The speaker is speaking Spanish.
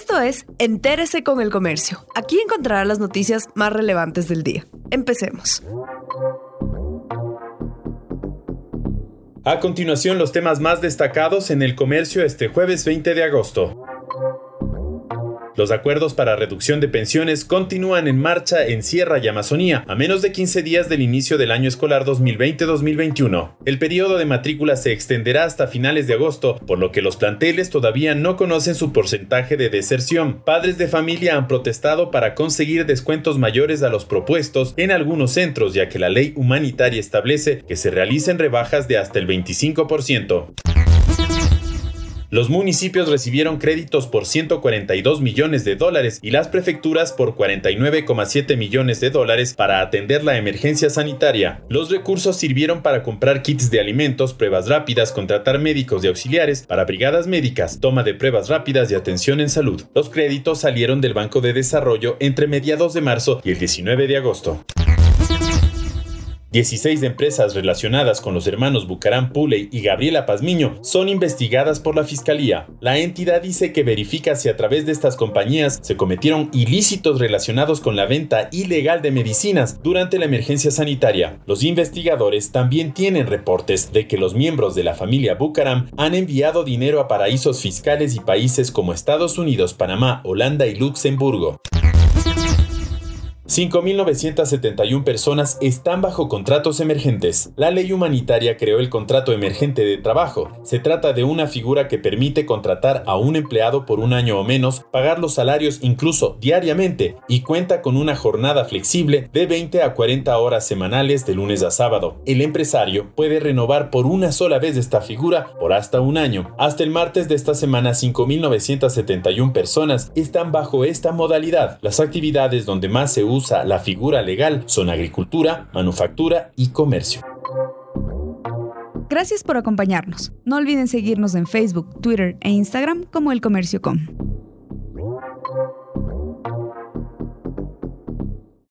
Esto es Entérese con el Comercio. Aquí encontrará las noticias más relevantes del día. Empecemos. A continuación, los temas más destacados en el comercio este jueves 20 de agosto. Los acuerdos para reducción de pensiones continúan en marcha en Sierra y Amazonía, a menos de 15 días del inicio del año escolar 2020-2021. El periodo de matrícula se extenderá hasta finales de agosto, por lo que los planteles todavía no conocen su porcentaje de deserción. Padres de familia han protestado para conseguir descuentos mayores a los propuestos en algunos centros, ya que la ley humanitaria establece que se realicen rebajas de hasta el 25%. Los municipios recibieron créditos por 142 millones de dólares y las prefecturas por 49,7 millones de dólares para atender la emergencia sanitaria. Los recursos sirvieron para comprar kits de alimentos, pruebas rápidas, contratar médicos y auxiliares para brigadas médicas, toma de pruebas rápidas y atención en salud. Los créditos salieron del Banco de Desarrollo entre mediados de marzo y el 19 de agosto. 16 empresas relacionadas con los hermanos Bucaram Puley y Gabriela Pazmiño son investigadas por la Fiscalía. La entidad dice que verifica si a través de estas compañías se cometieron ilícitos relacionados con la venta ilegal de medicinas durante la emergencia sanitaria. Los investigadores también tienen reportes de que los miembros de la familia Bucaram han enviado dinero a paraísos fiscales y países como Estados Unidos, Panamá, Holanda y Luxemburgo. 5.971 personas están bajo contratos emergentes. La ley humanitaria creó el contrato emergente de trabajo. Se trata de una figura que permite contratar a un empleado por un año o menos, pagar los salarios incluso diariamente y cuenta con una jornada flexible de 20 a 40 horas semanales de lunes a sábado. El empresario puede renovar por una sola vez esta figura por hasta un año. Hasta el martes de esta semana 5.971 personas están bajo esta modalidad. Las actividades donde más se usa la figura legal son agricultura, manufactura y comercio. Gracias por acompañarnos. No olviden seguirnos en Facebook, Twitter e Instagram como El Comercio Com.